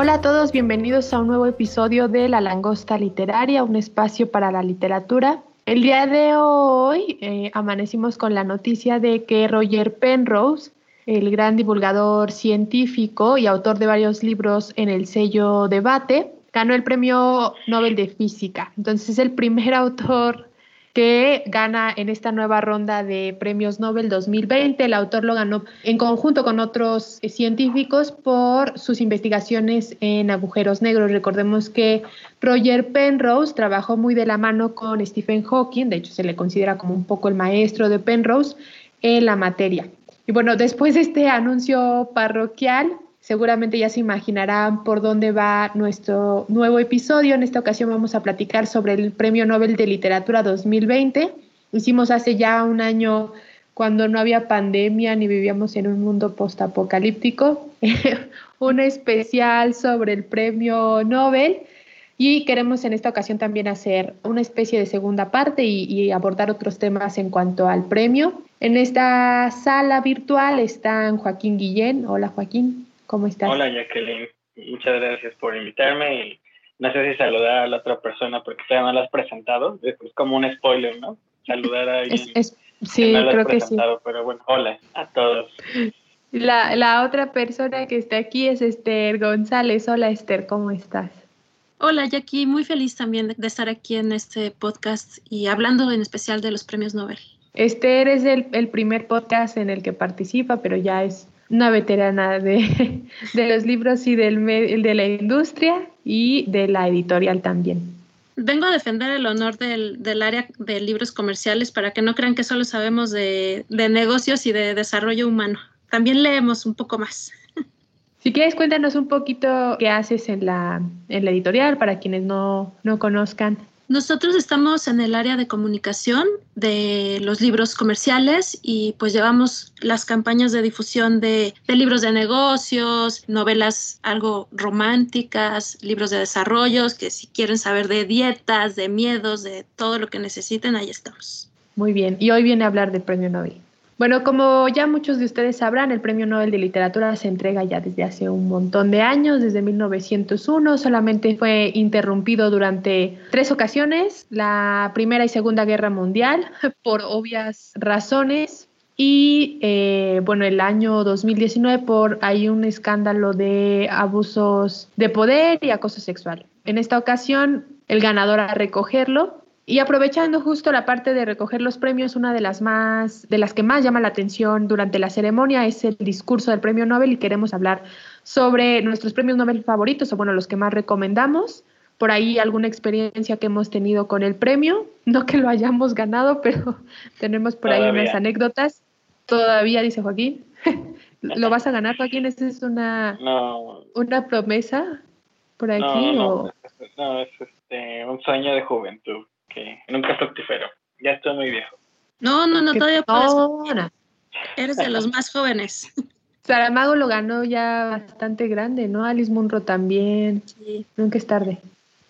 Hola a todos, bienvenidos a un nuevo episodio de La Langosta Literaria, un espacio para la literatura. El día de hoy eh, amanecimos con la noticia de que Roger Penrose, el gran divulgador científico y autor de varios libros en el sello Debate, ganó el premio Nobel de Física. Entonces es el primer autor que gana en esta nueva ronda de premios Nobel 2020. El autor lo ganó en conjunto con otros eh, científicos por sus investigaciones en agujeros negros. Recordemos que Roger Penrose trabajó muy de la mano con Stephen Hawking, de hecho se le considera como un poco el maestro de Penrose en la materia. Y bueno, después de este anuncio parroquial, Seguramente ya se imaginarán por dónde va nuestro nuevo episodio. En esta ocasión vamos a platicar sobre el Premio Nobel de Literatura 2020. Hicimos hace ya un año cuando no había pandemia ni vivíamos en un mundo postapocalíptico, un especial sobre el Premio Nobel y queremos en esta ocasión también hacer una especie de segunda parte y, abordar otros temas en cuanto al premio. En esta sala virtual están Joaquín Guillén. Hola Joaquín. ¿Cómo estás? Hola Jacqueline, muchas gracias por invitarme y no sé si saludar a la otra persona porque todavía no la has presentado, es como un spoiler, ¿no? Saludar a alguien. sí, creo que sí. Pero bueno, hola a todos. La, la otra persona que está aquí es Esther González. Hola Esther, ¿cómo estás? Hola Jackie, muy feliz también de estar aquí en este podcast y hablando en especial de los premios Nobel. Esther es el, el primer podcast en el que participa, pero ya es una veterana de, de los libros y del, de la industria y de la editorial también. Vengo a defender el honor del, del, área de libros comerciales para que no crean que solo sabemos de, de, negocios y de desarrollo humano. También leemos un poco más. Si quieres, cuéntanos un poquito qué haces en la, en la editorial para quienes no, no conozcan. Nosotros estamos en el área de comunicación de los libros comerciales y pues llevamos las campañas de difusión de, libros de negocios, novelas algo románticas, libros de desarrollos, que si quieren saber de dietas, de miedos, de todo lo que necesiten, ahí estamos. Muy bien, y hoy viene a hablar del premio Nobel. Bueno, como ya muchos de ustedes sabrán, el Premio Nobel de Literatura se entrega ya desde hace un montón de años, desde 1901. Solamente fue interrumpido durante tres ocasiones, la Primera y Segunda Guerra Mundial, por obvias razones. Y eh, bueno, el año 2019 por hay un escándalo de abusos de poder y acoso sexual. En esta ocasión, el ganador a recogerlo y aprovechando justo la parte de recoger los premios, una de las más, de las que más llama la atención durante la ceremonia es el discurso del premio Nobel y queremos hablar sobre nuestros premios Nobel favoritos o bueno, los que más recomendamos. Por ahí alguna experiencia que hemos tenido con el premio, no que lo hayamos ganado, pero tenemos por ahí unas anécdotas. Todavía, dice Joaquín. ¿Lo vas a ganar, Joaquín? ¿Esa es una, una promesa por aquí? No, no, es este, un sueño de juventud que nunca fructífero. Ya estoy muy viejo. No, no, no, todavía puedes. Eres de los más jóvenes. Saramago lo ganó ya bastante grande, ¿no? Alice Munro también. Sí. Nunca es tarde.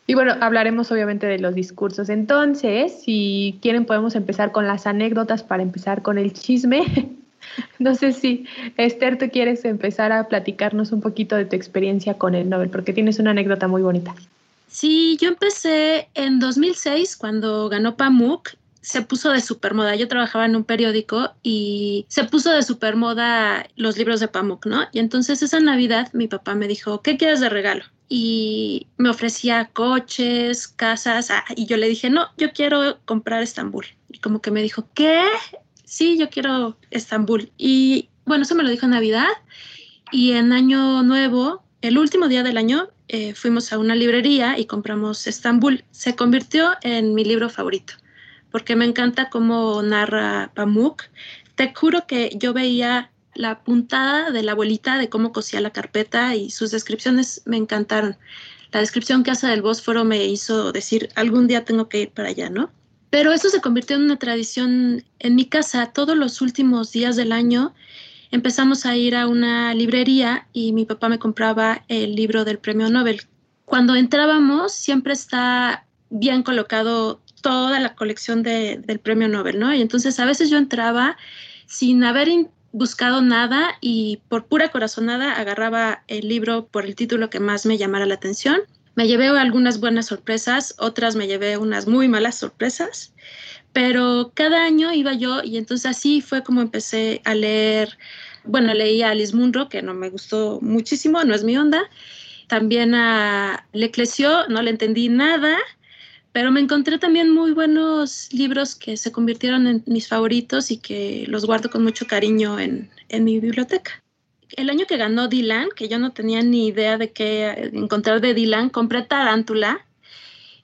Y bueno, hablaremos obviamente de los discursos. Entonces, si quieren, podemos empezar con las anécdotas para empezar con el chisme. no sé si, Esther, tú quieres empezar a platicarnos un poquito de tu experiencia con el Nobel, porque tienes una anécdota muy bonita. Sí, yo empecé en 2006 cuando ganó Pamuk. Se puso de supermoda. Yo trabajaba en un periódico y se puso de supermoda los libros de Pamuk, ¿no? Y entonces esa Navidad mi papá me dijo, ¿qué quieres de regalo? Y me ofrecía coches, casas, ah, y yo le dije, no, yo quiero comprar Estambul. Y como que me dijo, ¿qué? Sí, yo quiero Estambul. Y bueno, eso me lo dijo Navidad. Y en Año Nuevo, el último día del año, eh, fuimos a una librería y compramos Estambul. Se convirtió en mi libro favorito, porque me encanta cómo narra Pamuk. Te juro que yo veía la puntada de la abuelita de cómo cosía la carpeta y sus descripciones me encantaron. la descripción que hace del Bósforo me hizo decir, algún día tengo que ir para allá, ¿no? Pero eso se convirtió en una tradición en mi casa. Todos los últimos días del año empezamos a ir a una librería y mi papá me compraba el libro del premio Nobel. Cuando entrábamos siempre está bien colocado toda la colección del premio Nobel, ¿no? Y entonces a veces yo entraba sin haber buscado nada y por pura corazonada agarraba el libro por el título que más me llamara la atención. Me llevé algunas buenas sorpresas, otras me llevé unas muy malas sorpresas, pero cada año iba yo y entonces así fue como empecé a leer, bueno, leí a Alice Munro, que no me gustó muchísimo, no es mi onda, también a Leclesio, no le entendí nada, pero me encontré también muy buenos libros que se convirtieron en mis favoritos y que los guardo con mucho cariño en, en mi biblioteca. El año que ganó Dylan, que yo no tenía ni idea de qué encontrar de Dylan, compré Tarántula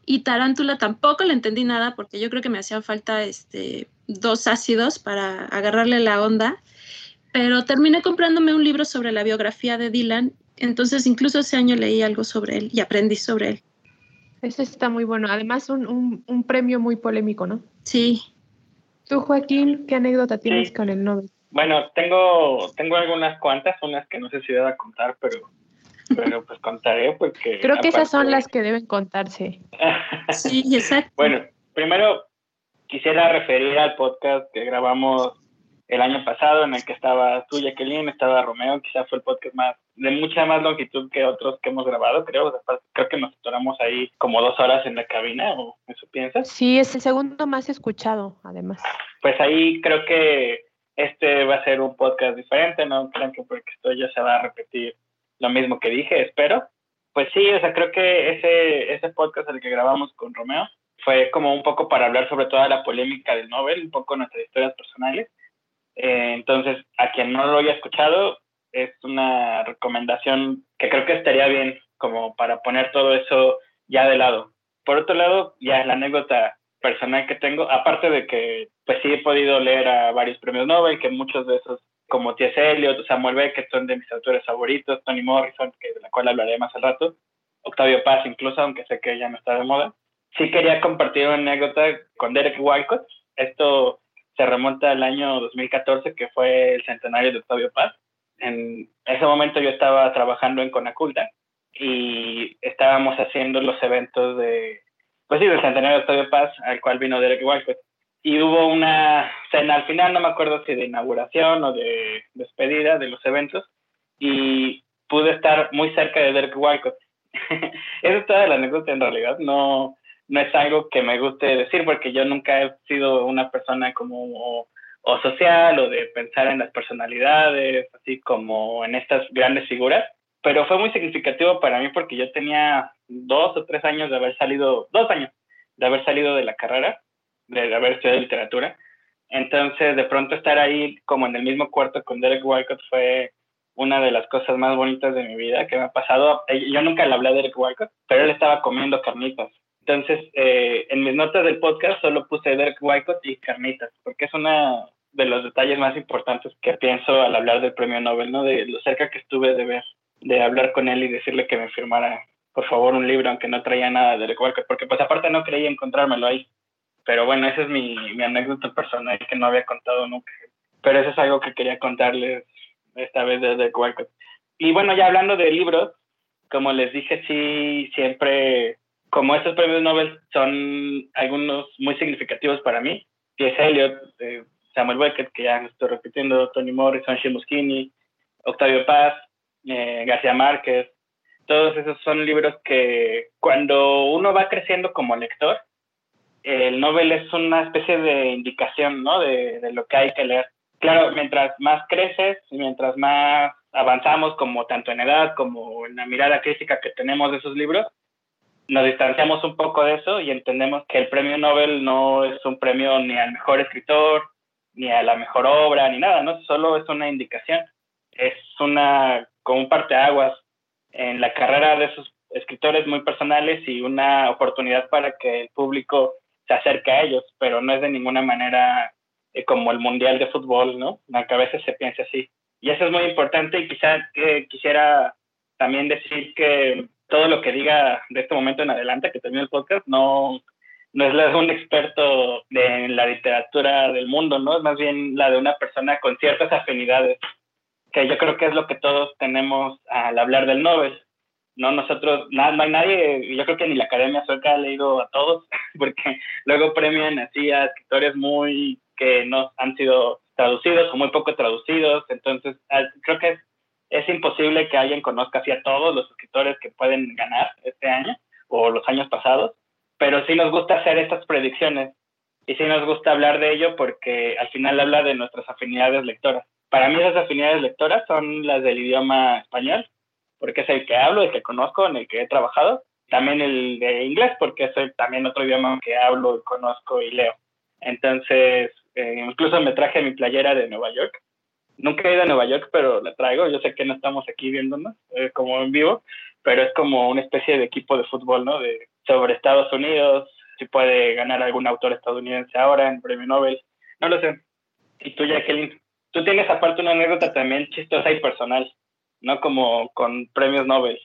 y Tarántula tampoco le entendí nada porque yo creo que me hacían falta este, dos ácidos para agarrarle la onda, pero terminé comprándome un libro sobre la biografía de Dylan, entonces incluso ese año leí algo sobre él y aprendí sobre él. Ese está muy bueno. Además, un, un, premio muy polémico, ¿no? Sí. Tú, Joaquín, ¿qué anécdota tienes con el Nobel? Bueno, tengo, tengo algunas cuantas, unas que no sé si deba contar, pero, pero pues contaré porque... Creo que esas son las que deben contarse. sí, exacto. Bueno, primero quisiera referir al podcast que grabamos el año pasado en el que estaba tú, Jacqueline, estaba Romeo, quizás fue el podcast más de mucha más longitud que otros que hemos grabado, creo. creo que nos atoramos ahí como dos horas en la cabina, ¿o eso piensas? Sí, es el segundo más escuchado, además. Pues ahí creo que este va a ser un podcast diferente, no creo que porque esto ya se va a repetir lo mismo que dije, espero. Pues sí, o sea, creo que ese, ese podcast el que grabamos con Romeo fue como un poco para hablar sobre toda la polémica del Nobel, un poco nuestras historias personales. Eh, entonces, a quien no lo haya escuchado, es una recomendación que creo que estaría bien como para poner todo eso ya de lado. Por otro lado, ya la anécdota personal que tengo, aparte de que pues sí he podido leer a varios premios Nobel, que muchos de esos como T.S. Eliot, Samuel Beckett son de mis autores favoritos, Toni Morrison, que de la cual hablaré más al rato, Octavio Paz incluso, aunque sé que ya no está de moda. Sí quería compartir una anécdota con Derek Walcott. Esto se remonta al año 2014, que fue el centenario de Octavio Paz en ese momento yo estaba trabajando en Conaculta y estábamos haciendo los eventos de, pues sí, del Centenario de Octavio Paz, al cual vino Derek Walcott. Y hubo una cena al final, no me acuerdo si de inauguración o de despedida de los eventos, y pude estar muy cerca de Derek Walcott. Eso es toda la anécdota en realidad, no, no es algo que me guste decir porque yo nunca he sido una persona como o social o de pensar en las personalidades, así como en estas grandes figuras. Pero fue muy significativo para mí porque yo tenía dos o tres años de haber salido, dos años de haber salido de la carrera, de haber estudiado literatura. Entonces, de pronto estar ahí como en el mismo cuarto con Derek Walcott fue una de las cosas más bonitas de mi vida que me ha pasado. Eh, yo nunca le hablé a Derek Walcott, pero él estaba comiendo carnitas. Entonces, eh, en mis notas del podcast solo puse Derek Walcott y carnitas, porque es una de los detalles más importantes que pienso al hablar del premio Nobel, ¿no? De lo cerca que estuve de ver, de hablar con él y decirle que me firmara, por favor, un libro, aunque no traía nada de Walker, porque pues aparte no creía encontrármelo ahí. Pero bueno, esa es mi, mi anécdota personal que no había contado nunca. Pero eso es algo que quería contarles esta vez de Derek Walker. Y bueno, ya hablando de libros, como les dije, sí, siempre, como estos premios Nobel son algunos muy significativos para mí. T.S. Eliot, eh, Samuel Beckett, que ya estoy repitiendo, Tony Morrison, Shimuskini, Octavio Paz, eh, García Márquez, todos esos son libros que cuando uno va creciendo como lector, el Nobel es una especie de indicación, ¿no? De, de, lo que hay que leer. Claro, mientras más creces, mientras más avanzamos, como tanto en edad como en la mirada crítica que tenemos de esos libros, nos distanciamos un poco de eso y entendemos que el premio Nobel no es un premio ni al mejor escritor, ni a la mejor obra, ni nada, ¿no? Solo es una indicación. Es una, como un parteaguas en la carrera de esos escritores muy personales y una oportunidad para que el público se acerque a ellos, pero no es de ninguna manera eh, como el Mundial de Fútbol, ¿no? Aunque a veces se piensa así. Y eso es muy importante y quizá eh, quisiera también decir que todo lo que diga de este momento en adelante que termine el podcast no, no es un experto de la literatura del mundo, ¿no? Es más bien la de una persona con ciertas afinidades, que yo creo que es lo que todos tenemos al hablar del Nobel. No, nosotros, no, no hay nadie, yo creo que ni la Academia Sueca ha leído a todos, porque luego premian así a escritores muy que no han sido traducidos o muy poco traducidos, entonces creo que es es imposible que alguien conozca así a todos los escritores que pueden ganar este año o los años pasados, pero sí nos gusta hacer estas predicciones y sí nos gusta hablar de ello porque al final habla de nuestras afinidades lectoras. Para mí esas afinidades lectoras son las del idioma español, porque es el que hablo, el que conozco, en el que he trabajado. También el de inglés, porque es también otro idioma que hablo, conozco y leo. Entonces, eh, incluso me traje mi playera de Nueva York, Nunca he ido a Nueva York, pero la traigo. Yo sé que no estamos aquí viéndonos eh, como en vivo, pero es como una especie de equipo de fútbol, ¿no? De, sobre Estados Unidos, si puede ganar algún autor estadounidense ahora en premio Nobel. No lo sé. Y tú, Jacqueline, tú tienes aparte una anécdota también chistosa y personal, ¿no? Como con premios Nobel.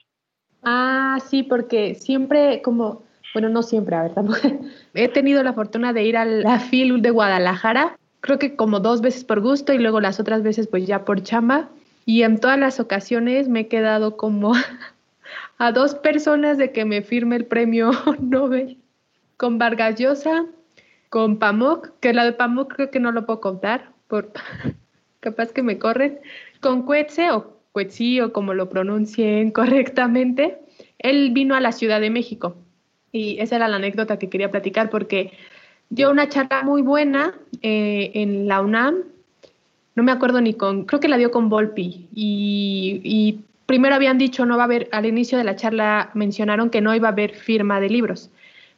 Ah, sí, porque siempre como, bueno, no siempre, a ver, tampoco. He tenido la fortuna de ir a la FIL de Guadalajara creo que como dos veces por gusto y luego las otras veces pues ya por chamba. Y en todas las ocasiones me he quedado como a dos personas de que me firme el premio Nobel. Con Vargas Llosa, con Pamuk, que la de Pamuk creo que no lo puedo contar, por capaz que me corren. Con Cuetze o Cuetzi o como lo pronuncien correctamente, él vino a la Ciudad de México. Y esa era la anécdota que quería platicar porque dio una charla muy buena eh, en la UNAM, no me acuerdo ni con, creo que la dio con Volpi, y, primero habían dicho no va a haber, al inicio de la charla mencionaron que no iba a haber firma de libros,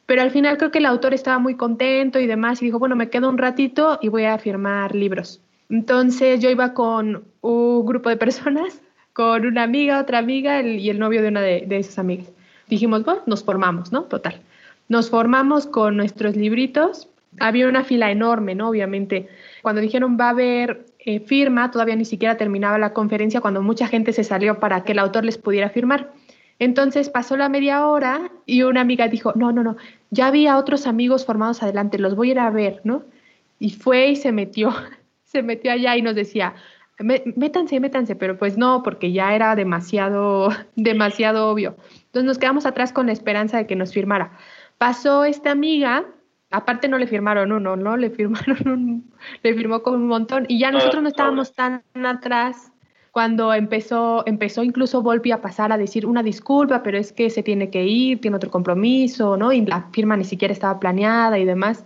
pero al final creo que el autor estaba muy contento y demás y dijo, bueno, me quedo un ratito y voy a firmar libros. Entonces yo iba con un grupo de personas, con una amiga, otra amiga y el novio de una de, esas amigas. Dijimos, bueno, nos formamos, ¿no? Total. Nos formamos con nuestros libritos. Había una fila enorme, ¿no? Obviamente. Cuando dijeron va a haber eh, firma, todavía ni siquiera terminaba la conferencia cuando mucha gente se salió para que el autor les pudiera firmar. Entonces pasó la media hora y una amiga dijo, no, no, no, ya había otros amigos formados adelante, los voy a ir a ver, ¿no? Y fue y se metió, se metió allá y nos decía, métanse, métanse, pero pues no, porque ya era demasiado, demasiado obvio. Entonces nos quedamos atrás con la esperanza de que nos firmara. Pasó esta amiga, aparte no le firmaron uno, ¿no? Le firmaron un, le firmó con un montón y ya ah, nosotros no estábamos tan atrás cuando empezó, empezó incluso Volpi a pasar a decir una disculpa, pero es que se tiene que ir, tiene otro compromiso, ¿no? Y la firma ni siquiera estaba planeada y demás.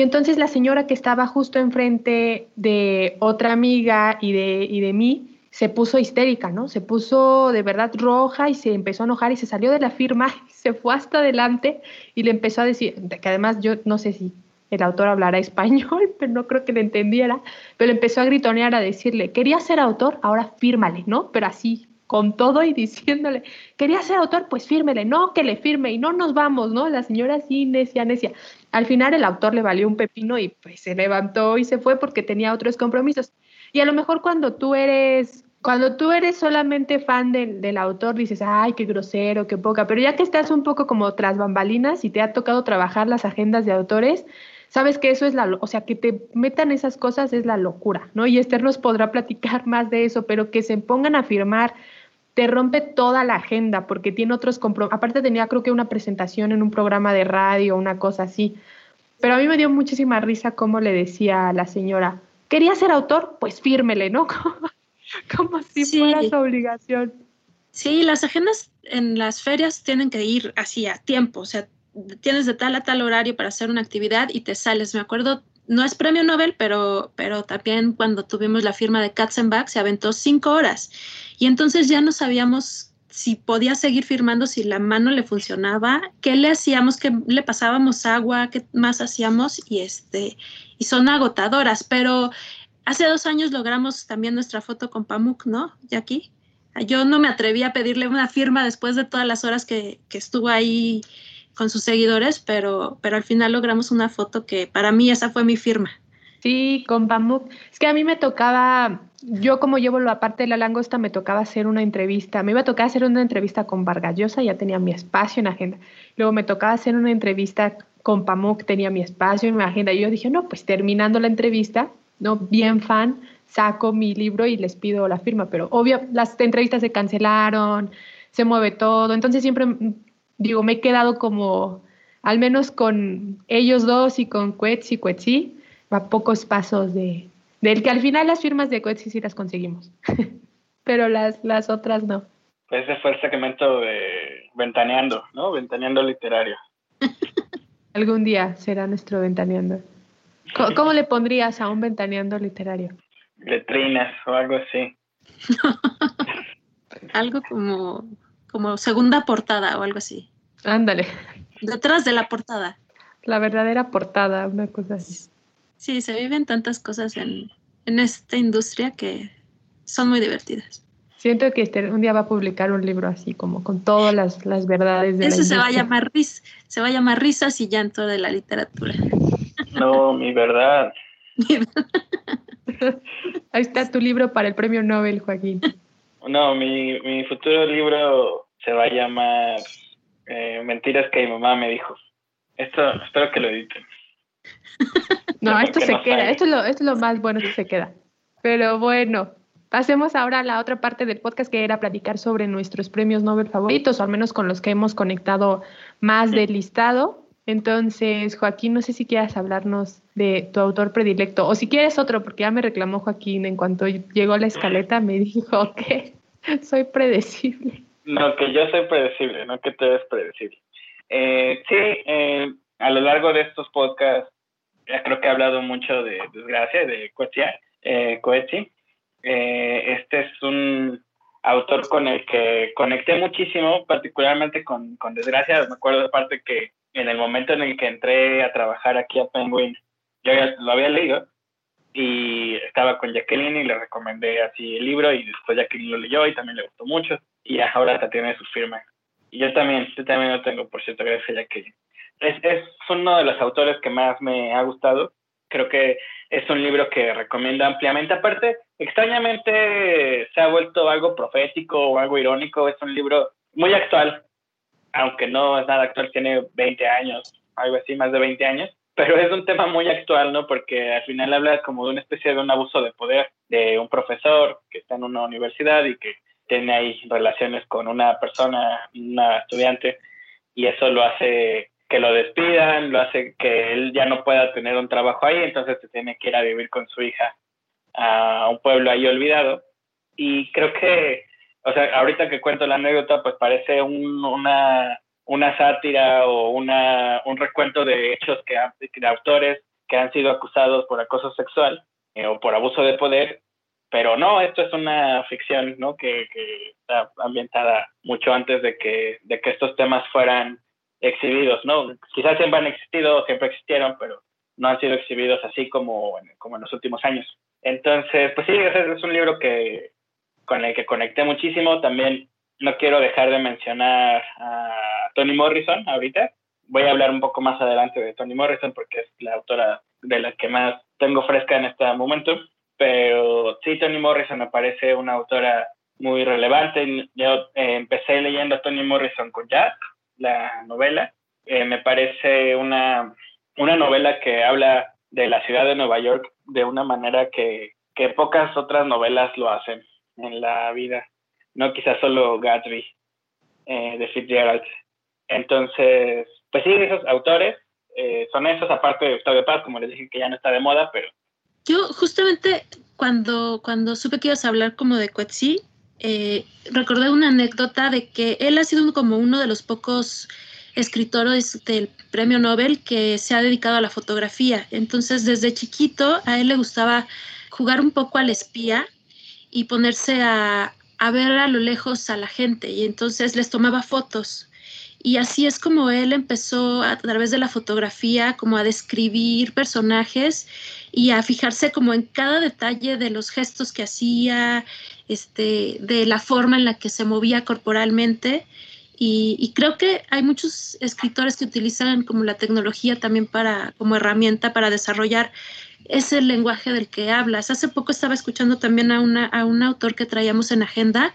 Y entonces la señora que estaba justo enfrente de otra amiga y de, y de mí, se puso histérica, ¿no? Se puso de verdad roja y se empezó a enojar y se salió de la firma, y se fue hasta adelante y le empezó a decir, que además yo no sé si el autor hablará español, pero no creo que le entendiera, pero empezó a gritonear a decirle, quería ser autor, ahora fírmale, ¿no? Pero así, con todo y diciéndole, quería ser autor, pues fírmele, no, que le firme y no nos vamos, ¿no? La señora así, necia, necia. Al final el autor le valió un pepino y pues se levantó y se fue porque tenía otros compromisos. Y a lo mejor cuando tú eres, cuando tú eres solamente fan del autor, dices, ay, qué grosero, qué poca, pero ya que estás un poco como tras bambalinas y te ha tocado trabajar las agendas de autores, sabes que eso es la, o sea, que te metan esas cosas es la locura, ¿no? Y Esther nos podrá platicar más de eso, pero que se pongan a firmar te rompe toda la agenda porque tiene otros compromisos. Aparte tenía creo que una presentación en un programa de radio, una cosa así. Pero a mí me dio muchísima risa cómo le decía a la señora, quería ser autor, pues fírmele, ¿no? Como si fuera su obligación. Sí, las agendas en las ferias tienen que ir así a tiempo, o sea, tienes de tal a tal horario para hacer una actividad y te sales. Me acuerdo, no es premio Nobel, pero, pero también cuando tuvimos la firma de Katzenbach se aventó cinco horas. Y entonces ya no sabíamos si podía seguir firmando, si la mano le funcionaba, qué le hacíamos, qué le pasábamos agua, qué más hacíamos y este y son agotadoras, pero hace dos años logramos también nuestra foto con Pamuk, ¿no, Jackie? Yo no me atreví a pedirle una firma después de todas las horas que, que estuvo ahí con sus seguidores, pero, pero al final logramos una foto que para mí esa fue mi firma. Sí, con Pamuk. Es que a mí me tocaba, yo como llevo la parte de la langosta, me tocaba hacer una entrevista. Me iba a tocar hacer una entrevista con Vargallosa, ya tenía mi espacio en agenda. Luego me tocaba hacer una entrevista con Pamuk, tenía mi espacio en mi agenda. Y yo dije, no, pues terminando la entrevista, no, bien fan, saco mi libro y les pido la firma. Pero obvio, las entrevistas se cancelaron, se mueve todo. Entonces siempre, digo, me he quedado como, al menos con ellos dos y con Cuetzi y Cuetzi a pocos pasos de, del que al final las firmas de Coetzee sí las conseguimos, pero las, las otras no. Pues ese fue el segmento de Ventaneando, ¿no? Ventaneando literario. Algún día será nuestro Ventaneando. ¿Cómo, le pondrías a un Ventaneando literario? Letrinas o algo así. algo como, como segunda portada o algo así. Ándale. Detrás de la portada. La verdadera portada, una cosa así. Sí, se viven tantas cosas en, esta industria que son muy divertidas. Siento que este, un día va a publicar un libro así, como con todas las, las verdades de Eso se va a llamar se va a llamar risas y llanto de la literatura. No, mi verdad. Ahí está tu libro para el premio Nobel, Joaquín. No, mi, mi futuro libro se va a llamar eh, Mentiras que mi mamá me dijo. Esto espero que lo editen. No, esto se queda, esto es, lo, esto es lo más bueno que se queda. Pero bueno, pasemos ahora a la otra parte del podcast que era platicar sobre nuestros premios Nobel favoritos, o al menos con los que hemos conectado más del listado. Entonces, Joaquín, no sé si quieras hablarnos de tu autor predilecto, o si quieres otro, porque ya me reclamó Joaquín en cuanto llegó la escaleta, me dijo que soy predecible. No, que yo soy predecible, no que tú eres predecible. Eh, sí, eh, a lo largo de estos podcasts creo que he hablado mucho de Desgracia, de eh, Coetzee. Eh, este es un autor con el que conecté muchísimo, particularmente con, con Desgracia. Me acuerdo de parte que en el momento en el que entré a trabajar aquí a Penguin, yo ya lo había leído y estaba con Jacqueline y le recomendé así el libro y después Jacqueline lo leyó y también le gustó mucho y ahora hasta tiene su firma. Y yo también, yo también lo tengo, por cierto, gracias a Jacqueline es, es uno de los autores que más me ha gustado. Creo que es un libro que recomiendo ampliamente. Aparte, extrañamente se ha vuelto algo profético o algo irónico. Es un libro muy actual, aunque no es nada actual, tiene 20 años, algo así, más de 20 años. Pero es un tema muy actual, ¿no? Porque al final habla como de una especie de un abuso de poder de un profesor que está en una universidad y que tiene ahí relaciones con una persona, una estudiante, y eso lo hace que lo despidan, lo hace que él ya no pueda tener un trabajo ahí, entonces se tiene que ir a vivir con su hija a un pueblo ahí olvidado. Y creo que, o sea, ahorita que cuento la anécdota, pues parece una, una sátira o una, un recuento de hechos que, de autores que han sido acusados por acoso sexual eh, o por abuso de poder, pero no, esto es una ficción, ¿no? Que, que está ambientada mucho antes de que, de que estos temas fueran exhibidos, ¿no? Quizás siempre han existido, siempre existieron, pero no han sido exhibidos así como en, como en los últimos años. Entonces, pues sí, es un libro que, con el que conecté muchísimo. También no quiero dejar de mencionar a Toni Morrison ahorita. Voy a hablar un poco más adelante de Toni Morrison porque es la autora de la que más tengo fresca en este momento. Pero sí, Toni Morrison me parece una autora muy relevante. Yo eh, empecé leyendo a Toni Morrison con Jack la novela. Eh, me parece una, una novela que habla de la ciudad de Nueva York de una manera que, que pocas otras novelas lo hacen en la vida. No quizás solo Gatsby eh, de Fitzgerald. Entonces, pues sí, esos autores eh, son esos, aparte de Octavio Paz, como les dije que ya no está de moda, pero... Yo justamente cuando, cuando supe que ibas a hablar como de Coetzee, eh, recordé una anécdota de que él ha sido como uno de los pocos escritores del premio Nobel que se ha dedicado a la fotografía. Entonces, desde chiquito a él le gustaba jugar un poco al espía y ponerse a, a ver a lo lejos a la gente y entonces les tomaba fotos. Y así es como él empezó a través de la fotografía como a describir personajes y a fijarse como en cada detalle de los gestos que hacía, este, de la forma en la que se movía corporalmente Y, creo que hay muchos escritores que utilizan como la tecnología también para, como herramienta para desarrollar ese lenguaje del que hablas. Hace poco estaba escuchando también a, una, a un autor que traíamos en agenda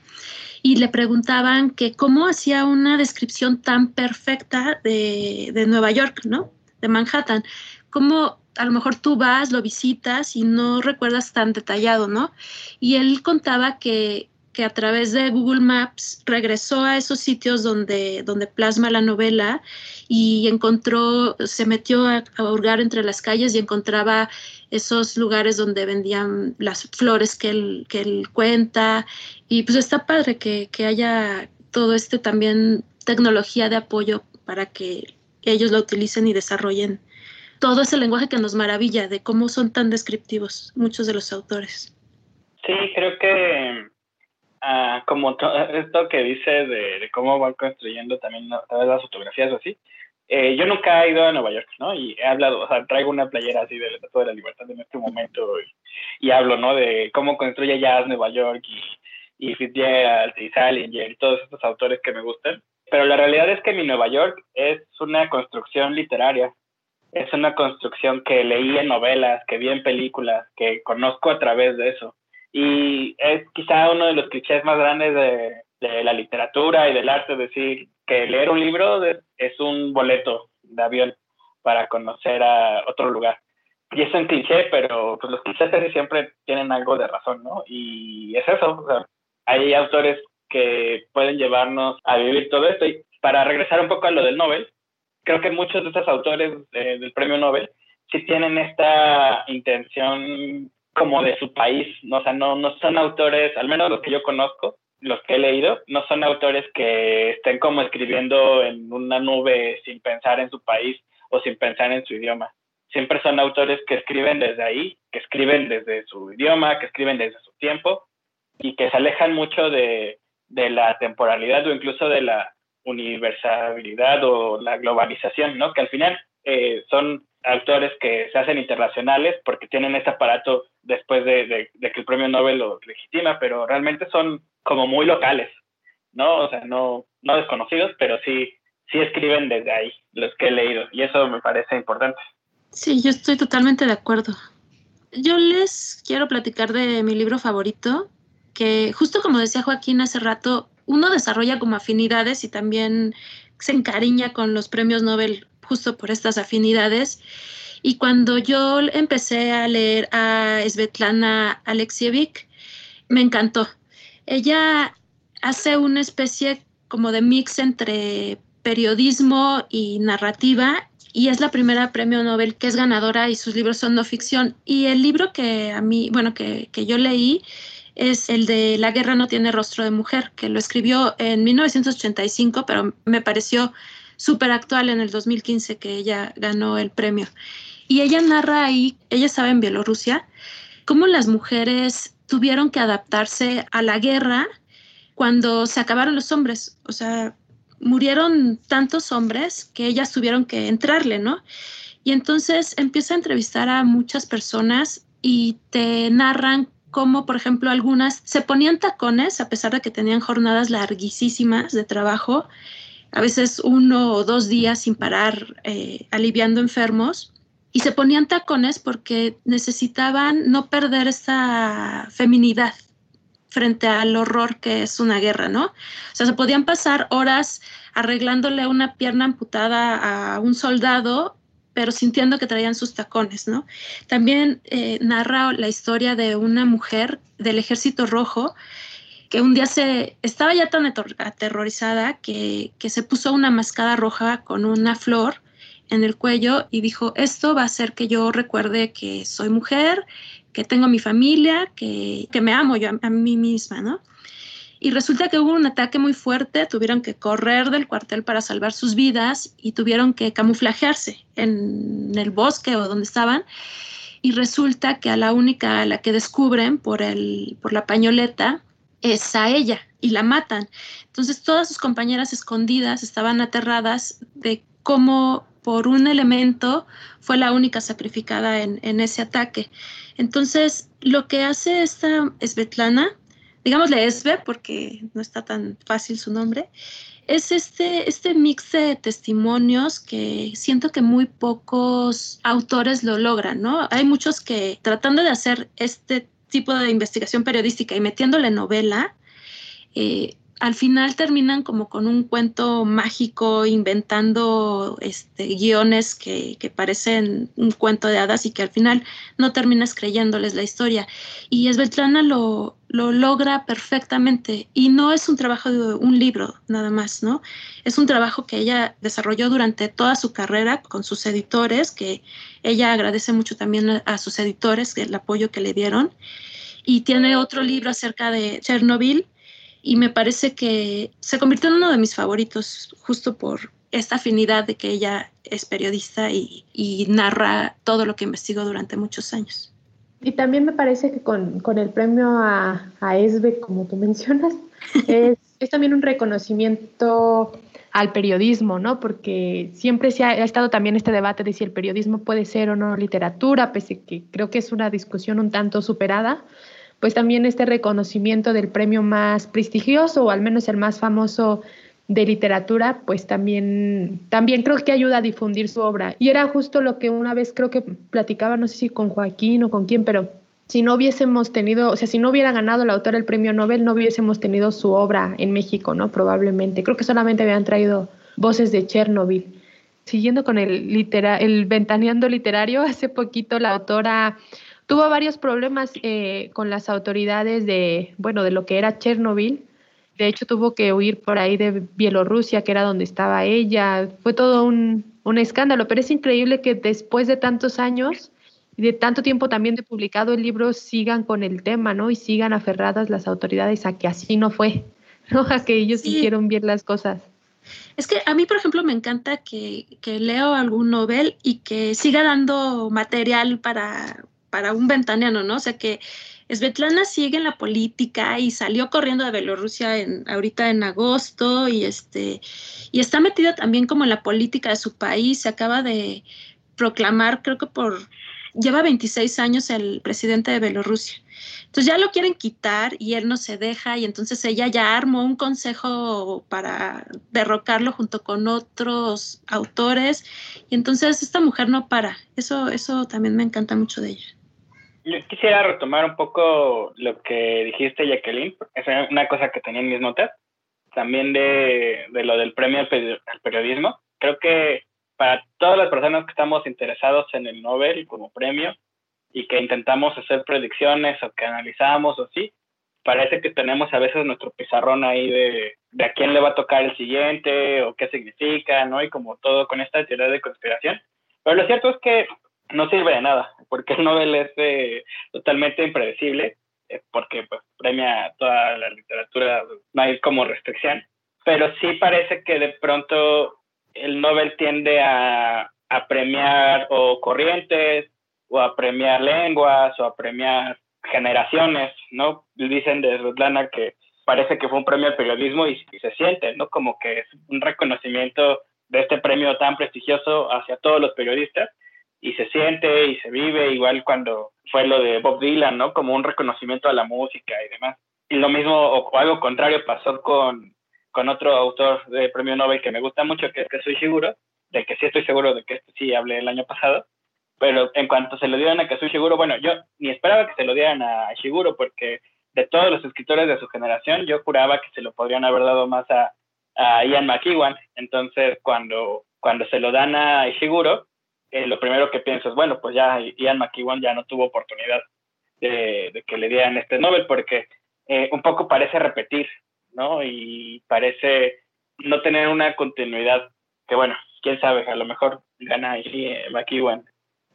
y le preguntaban que cómo hacía una descripción tan perfecta de, de Nueva York, ¿no? De Manhattan. Cómo a lo mejor tú vas, lo visitas y no recuerdas tan detallado, ¿no? Y él contaba que, que a través de Google Maps regresó a esos sitios donde, donde plasma la novela y encontró, se metió a, a, hurgar entre las calles y encontraba esos lugares donde vendían las flores que él, que él cuenta. Y pues está padre que, que haya todo este también tecnología de apoyo para que ellos lo utilicen y desarrollen todo ese lenguaje que nos maravilla de cómo son tan descriptivos muchos de los autores. Sí, creo que Ah, como esto que dice de, cómo van construyendo también las fotografías o así. Eh, yo nunca he ido a Nueva York, ¿no? Y he hablado, o sea, traigo una playera así de la de la Libertad en este momento y, hablo, ¿no? De cómo construye jazz Nueva York y, y Fitzgerald y Salinger y todos estos autores que me gustan. Pero la realidad es que mi Nueva York es una construcción literaria. Es una construcción que leí en novelas, que vi en películas, que conozco a través de eso. Y es quizá uno de los clichés más grandes de, la literatura y del arte, decir que leer un libro es un boleto de avión para conocer a otro lugar. Y es un cliché, pero pues los clichés siempre tienen algo de razón, ¿no? Y es eso, hay autores que pueden llevarnos a vivir todo esto. Y para regresar un poco a lo del Nobel, creo que muchos de estos autores del premio Nobel sí tienen esta intención como de su país, o sea, no, no son autores, al menos los que yo conozco, los que he leído, no son autores que estén como escribiendo en una nube sin pensar en su país o sin pensar en su idioma. Siempre son autores que escriben desde ahí, que escriben desde su idioma, que escriben desde su tiempo y que se alejan mucho de, de la temporalidad o incluso de la universalidad o la globalización, ¿no? Que al final eh, son autores que se hacen internacionales porque tienen este aparato después de, que el premio Nobel lo legitima, pero realmente son como muy locales, ¿no? O sea, no, no desconocidos, pero sí, sí escriben desde ahí, los que he leído, y eso me parece importante. Sí, yo estoy totalmente de acuerdo. Yo les quiero platicar de mi libro favorito, que justo como decía Joaquín hace rato, uno desarrolla como afinidades y también se encariña con los premios Nobel justo por estas afinidades. Y cuando yo empecé a leer a Svetlana Alexievich, me encantó. Ella hace una especie como de mix entre periodismo y narrativa y es la primera premio Nobel que es ganadora y sus libros son no ficción. Y el libro que a mí, bueno, que, que yo leí es el de La guerra no tiene rostro de mujer, que lo escribió en 1985, pero me pareció súper actual en el 2015 que ella ganó el premio. Y ella narra ahí, ella sabe en Bielorrusia, cómo las mujeres tuvieron que adaptarse a la guerra cuando se acabaron los hombres. O sea, murieron tantos hombres que ellas tuvieron que entrarle, ¿no? Y entonces empieza a entrevistar a muchas personas y te narran cómo, por ejemplo, algunas se ponían tacones a pesar de que tenían jornadas larguísimas de trabajo a veces uno o dos días sin parar eh, aliviando enfermos y se ponían tacones porque necesitaban no perder esa feminidad frente al horror que es una guerra, ¿no? O sea, se podían pasar horas arreglándole una pierna amputada a un soldado, pero sintiendo que traían sus tacones, ¿no? También eh, narra la historia de una mujer del ejército rojo que un día se estaba ya tan aterrorizada que, se puso una mascada roja con una flor en el cuello y dijo, esto va a hacer que yo recuerde que soy mujer, que tengo mi familia, que, me amo yo a, mí misma, ¿no? Y resulta que hubo un ataque muy fuerte, tuvieron que correr del cuartel para salvar sus vidas y tuvieron que camuflajearse en el bosque o donde estaban. Y resulta que a la única a la que descubren por, el, por la pañoleta es a ella y la matan. Entonces todas sus compañeras escondidas estaban aterradas de cómo por un elemento fue la única sacrificada en, ese ataque. Entonces lo que hace esta Svetlana, digámosle Esbe porque no está tan fácil su nombre, es este, este mix de testimonios que siento que muy pocos autores lo logran, ¿no? Hay muchos que tratando de hacer este tipo de investigación periodística y metiéndole novela, eh, al final terminan como con un cuento mágico, inventando este, guiones que, parecen un cuento de hadas y que al final no terminas creyéndoles la historia. Y Esbetlana lo, lo logra perfectamente y no es un trabajo de un libro nada más, ¿no? Es un trabajo que ella desarrolló durante toda su carrera con sus editores, que ella agradece mucho también a, sus editores el apoyo que le dieron. Y tiene otro libro acerca de Chernobyl y me parece que se convirtió en uno de mis favoritos justo por esta afinidad de que ella es periodista y, narra todo lo que investigó durante muchos años. Y también me parece que con, el premio a, a, ESBE, como tú mencionas, es, es, también un reconocimiento al periodismo, ¿no? Porque siempre se ha, ha, estado también este debate de si el periodismo puede ser o no literatura, pese que creo que es una discusión un tanto superada pues también este reconocimiento del premio más prestigioso o al menos el más famoso de literatura, pues también, también creo que ayuda a difundir su obra. Y era justo lo que una vez creo que platicaba, no sé si con Joaquín o con quién, pero si no hubiésemos tenido, o sea, si no hubiera ganado el autor el premio Nobel, no hubiésemos tenido su obra en México, ¿no? Probablemente. Creo que solamente habían traído voces de Chernobyl. Siguiendo con el, litera el ventaneando literario, hace poquito la autora Tuvo varios problemas eh, con las autoridades de, bueno, de lo que era Chernobyl. De hecho, tuvo que huir por ahí de Bielorrusia, que era donde estaba ella. Fue todo un, un escándalo, pero es increíble que después de tantos años y de tanto tiempo también de publicado el libro sigan con el tema, ¿no? Y sigan aferradas las autoridades a que así no fue, ¿no? A que ellos hicieron bien las cosas. Es que a mí, por ejemplo, me encanta que, que leo algún novel y que siga dando material para, para un ventaneano, ¿no? O sea que Svetlana sigue en la política y salió corriendo de Bielorrusia en, ahorita en agosto y este y está metida también como en la política de su país. Se acaba de proclamar, creo que por lleva 26 años el presidente de Bielorrusia. Entonces ya lo quieren quitar y él no se deja y entonces ella ya armó un consejo para derrocarlo junto con otros autores y entonces esta mujer no para. Eso eso también me encanta mucho de ella. Yo quisiera retomar un poco lo que dijiste, Jacqueline. Es una cosa que tenía en mis notas. También de, de lo del premio al, periodismo. Creo que para todas las personas que estamos interesados en el Nobel como premio y que intentamos hacer predicciones o que analizamos o sí, parece que tenemos a veces nuestro pizarrón ahí de, de a quién le va a tocar el siguiente o qué significa, ¿no? Y como todo con esta teoría de conspiración. Pero lo cierto es que no sirve de nada, porque el Nobel es eh, totalmente impredecible, eh, porque pues, premia toda la literatura, no hay como restricción, pero sí parece que de pronto el Nobel tiende a, a premiar o corrientes, o a premiar lenguas, o a premiar generaciones, ¿no? Dicen de Rutlana que parece que fue un premio al periodismo y, y se siente, ¿no? Como que es un reconocimiento de este premio tan prestigioso hacia todos los periodistas y se siente y se vive, igual cuando fue lo de Bob Dylan, ¿no? Como un reconocimiento a la música y demás. Y lo mismo, o, algo contrario, pasó con, con otro autor de premio Nobel que me gusta mucho, que es que soy seguro, de que sí estoy seguro de que este sí hablé el año pasado, pero en cuanto se lo dieron a soy seguro bueno, yo ni esperaba que se lo dieran a Shiguro, porque de todos los escritores de su generación, yo juraba que se lo podrían haber dado más a, a Ian McEwan. Entonces, cuando, cuando se lo dan a Ishiguro, eh, lo primero que pienso es, bueno, pues ya Ian McEwan ya no tuvo oportunidad de, que le dieran este Nobel porque eh, un poco parece repetir, ¿no? Y parece no tener una continuidad que, bueno, quién sabe, a lo mejor gana eh, McEwan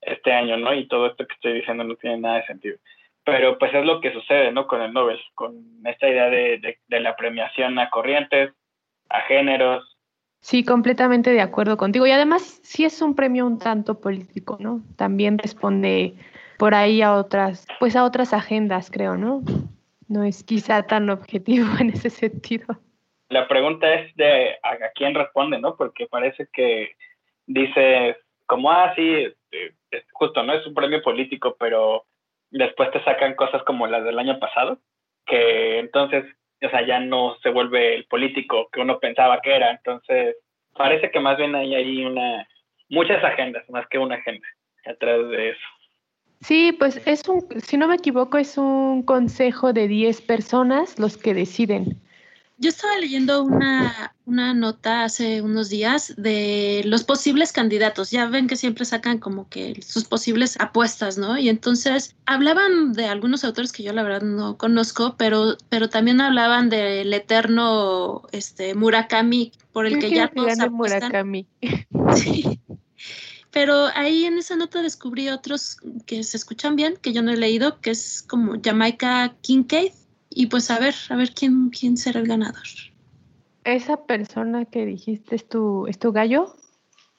este año, ¿no? Y todo esto que estoy diciendo no tiene nada de sentido. Pero pues es lo que sucede, ¿no? Con el Nobel, con esta idea de, de la premiación a corrientes, a géneros, Sí, completamente de acuerdo contigo. Y además sí es un premio un tanto político, ¿no? También responde por ahí a otras, pues a otras agendas, creo, ¿no? No es quizá tan objetivo en ese sentido. La pregunta es de a quién responde, ¿no? Porque parece que dice como, ah, sí, este, justo, ¿no? Es un premio político, pero después te sacan cosas como las del año pasado, que entonces o sea, ya no se vuelve el político que uno pensaba que era. Entonces, parece que más bien hay ahí una, muchas agendas, más que una agenda atrás de eso. Sí, pues es un, si no me equivoco, es un consejo de 10 personas los que deciden. Yo estaba leyendo una, una, nota hace unos días de los posibles candidatos. Ya ven que siempre sacan como que sus posibles apuestas, ¿no? Y entonces hablaban de algunos autores que yo la verdad no conozco, pero, pero también hablaban del eterno este, Murakami, por el que ya todos apuestan. Murakami. Sí. Pero ahí en esa nota descubrí otros que se escuchan bien, que yo no he leído, que es como Jamaica Kincaid y pues a ver, a ver quién, quién será el ganador. ¿Esa persona que dijiste es tu, es tu gallo?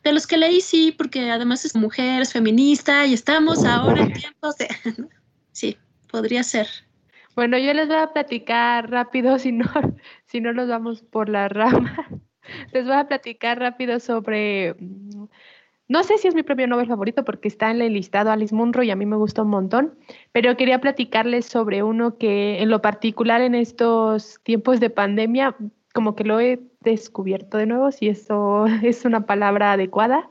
De los que leí, sí, porque además es mujer, es feminista y estamos ahora en tiempos de... sí, podría ser. Bueno, yo les voy a platicar rápido, si no, si no nos vamos por la rama. Les voy a platicar rápido sobre no sé si es mi propio Nobel favorito porque está en el listado Alice Munro y a mí me gusta un montón, pero quería platicarles sobre uno que en lo particular en estos tiempos de pandemia como que lo he descubierto de nuevo, si eso es una palabra adecuada,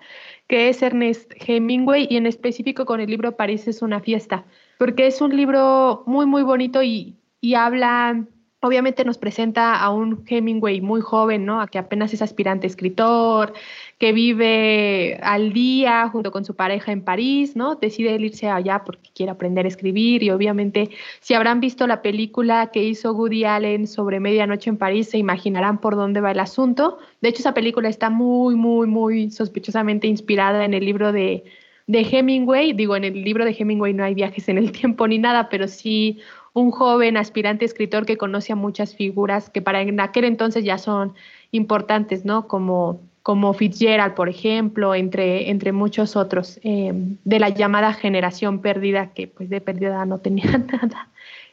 que es Ernest Hemingway y en específico con el libro París es una fiesta, porque es un libro muy, muy bonito y, y habla obviamente nos presenta a un Hemingway muy joven, ¿no? A que apenas es aspirante escritor, que vive al día junto con su pareja en París, ¿no? Decide irse allá porque quiere aprender a escribir y obviamente si habrán visto la película que hizo Woody Allen sobre Medianoche en París, se imaginarán por dónde va el asunto. De hecho, esa película está muy, muy, muy sospechosamente inspirada en el libro de, de Hemingway. Digo, en el libro de Hemingway no hay viajes en el tiempo ni nada, pero sí un joven aspirante escritor que conoce a muchas figuras que para en aquel entonces ya son importantes, ¿no? Como, como Fitzgerald, por ejemplo, entre, entre muchos otros, eh, de la llamada generación perdida, que pues de perdida no tenía nada.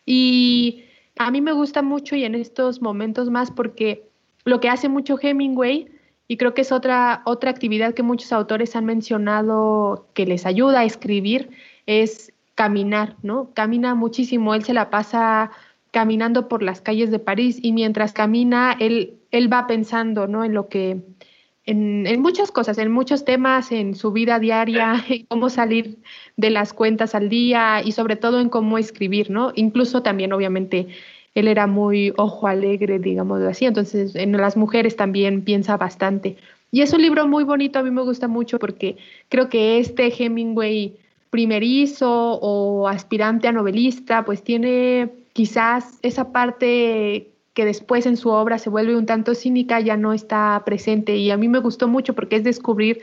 Y a mí me gusta mucho y en estos momentos más porque lo que hace mucho Hemingway, y creo que es otra, otra actividad que muchos autores han mencionado que les ayuda a escribir, es caminar, ¿no? Camina muchísimo, él se la pasa caminando por las calles de París y mientras camina, él, él va pensando, ¿no? En lo que, en, en, muchas cosas, en muchos temas, en su vida diaria, en cómo salir de las cuentas al día y sobre todo en cómo escribir, ¿no? Incluso también, obviamente, él era muy ojo alegre, digamos así, entonces en las mujeres también piensa bastante. Y es un libro muy bonito, a mí me gusta mucho porque creo que este Hemingway primerizo o aspirante a novelista, pues tiene quizás esa parte que después en su obra se vuelve un tanto cínica, ya no está presente. Y a mí me gustó mucho porque es descubrir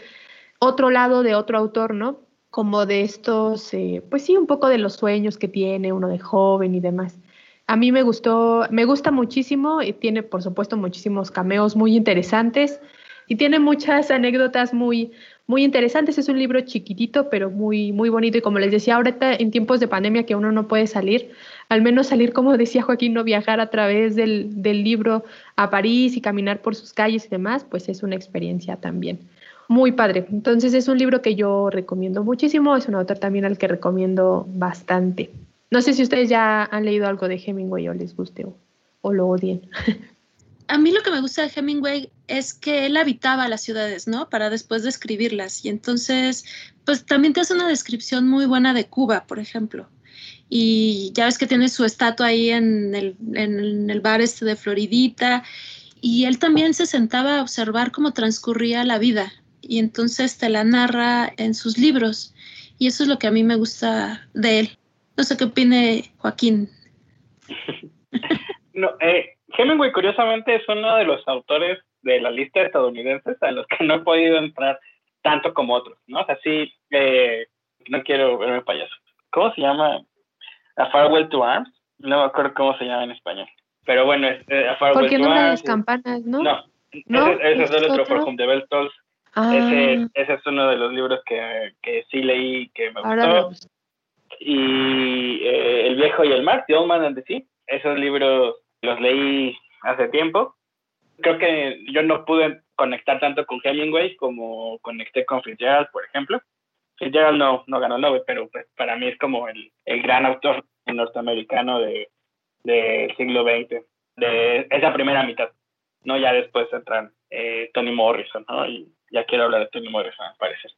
otro lado de otro autor, ¿no? Como de estos, eh, pues sí, un poco de los sueños que tiene uno de joven y demás. A mí me gustó, me gusta muchísimo y tiene, por supuesto, muchísimos cameos muy interesantes y tiene muchas anécdotas muy, muy interesantes. Es un libro chiquitito, pero muy, muy bonito. Y como les decía, ahorita en tiempos de pandemia que uno no puede salir, al menos salir, como decía Joaquín, no viajar a través del, del libro a París y caminar por sus calles y demás, pues es una experiencia también. Muy padre. Entonces es un libro que yo recomiendo muchísimo. Es un autor también al que recomiendo bastante. No sé si ustedes ya han leído algo de Hemingway o les guste o, o lo odien. a mí lo que me gusta de Hemingway es que él habitaba las ciudades, ¿no? Para después describirlas. Y entonces, pues también te hace una descripción muy buena de Cuba, por ejemplo. Y ya ves que tiene su estatua ahí en el, en el bar este de Floridita. Y él también se sentaba a observar cómo transcurría la vida. Y entonces te la narra en sus libros. Y eso es lo que a mí me gusta de él. No sé qué opine Joaquín. no, eh, Hemingway, curiosamente, es uno de los autores de la lista de estadounidenses a los que no he podido entrar tanto como otros, ¿no? O sea, sí, eh, no quiero verme payaso. ¿Cómo se llama? A Farewell to Arms. No me acuerdo cómo se llama en español. Pero bueno, es, eh, A Farewell to no Arms. las campanas, ¿no? No, ¿No? ese, es el otro, For Whom the Bell Tolls. Ah. Ese, ese, es uno de los libros que, que sí leí que me gustó. Y eh, El viejo y el mar, The Old Man and the Sea. Esos libros los leí hace tiempo. Creo que yo no pude conectar tanto con Hemingway como conecté con Fitzgerald, por ejemplo. Fitzgerald no, no ganó Nobel, pero pues para mí es como el, el gran autor norteamericano del de siglo XX. de esa primera mitad, ¿no? Ya después entran eh, Tony Morrison, ¿no? Y ya quiero hablar de Tony Morrison, al parecer.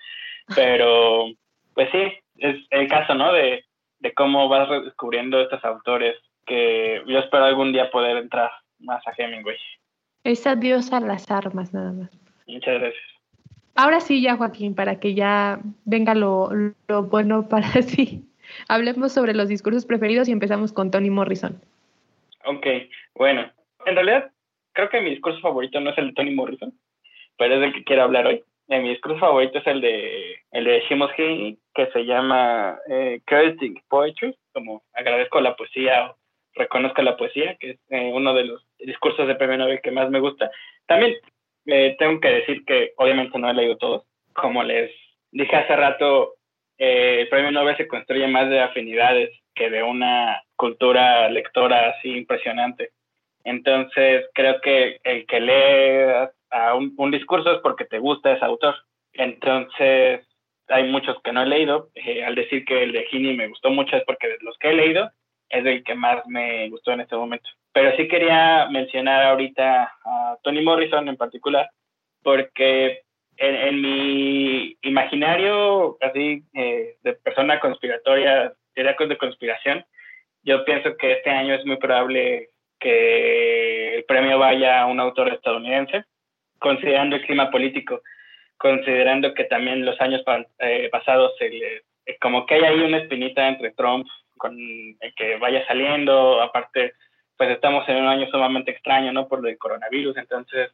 Pero, pues sí, es el caso, ¿no? De, de cómo vas descubriendo estos autores que yo espero algún día poder entrar más a Hemingway. Es adiós a las armas, nada más. Muchas gracias. Ahora sí, ya Joaquín, para que ya venga lo, lo bueno para sí. Hablemos sobre los discursos preferidos y empezamos con Tony Morrison. Ok, bueno, en realidad creo que mi discurso favorito no es el de Tony Morrison, pero es el que quiero hablar hoy. Eh, mi discurso favorito es el de el de Shimos que se llama eh, Poetry, como agradezco la poesía o reconozco la poesía, que es eh, uno de los discursos de premio Nobel que más me gusta. También eh, tengo que decir que obviamente no he leído todos. Como les dije hace rato, eh, el premio Nobel se construye más de afinidades que de una cultura lectora así impresionante. Entonces, creo que el que lee a un, discurso es porque te gusta ese autor. Entonces, hay muchos que no he leído. al decir que el de Gini me gustó mucho es porque de los que he leído es el que más me gustó en este momento. Pero sí quería mencionar ahorita a Toni Morrison en particular, porque en, mi imaginario, así, eh, de persona conspiratoria, de conspiración, yo pienso que este año es muy probable que el premio vaya a un autor estadounidense, considerando el clima político, considerando que también los años eh, pasados, se como que hay ahí una espinita entre Trump con el que vaya saliendo, aparte, pues estamos en un año sumamente extraño, ¿no? Por el coronavirus, entonces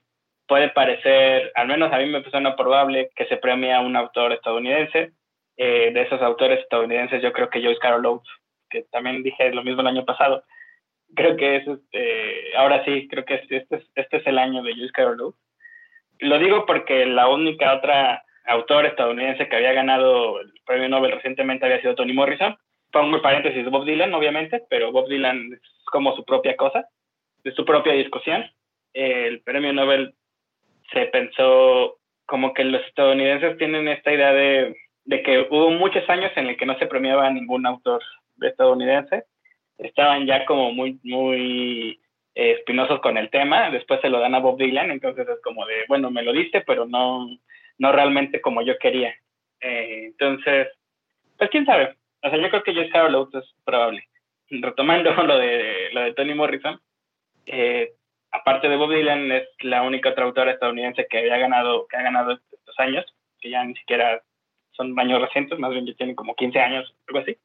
puede parecer, al menos a mí me suena probable que se premie a un autor estadounidense. Eh, de esos autores estadounidenses, yo creo que Joyce Carol Oates, que también dije lo mismo el año pasado, creo que es, este, ahora sí, creo que este, es, este es el año de Joyce Carol Oates. Lo digo porque la única otra autor estadounidense que había ganado el premio Nobel recientemente había sido Toni Morrison, pongo en paréntesis Bob Dylan, obviamente, pero Bob Dylan es como su propia cosa, de su propia discusión. el premio Nobel se pensó como que los estadounidenses tienen esta idea de, de que hubo muchos años en el que no se premiaba a ningún autor estadounidense. Estaban ya como muy, muy eh, espinosos con el tema. Después se lo dan a Bob Dylan, entonces es como de, bueno, me lo diste, pero no, no realmente como yo quería. Eh, entonces, pues quién sabe. O sea, yo creo que Joyce Carol Oates es probable. Retomando lo de, lo de Toni Morrison, eh, aparte de Bob Dylan, es la única otra autora estadounidense que había ganado, que ha ganado estos años, que ya ni siquiera son años recientes, más bien ya tienen como 15 años, algo así.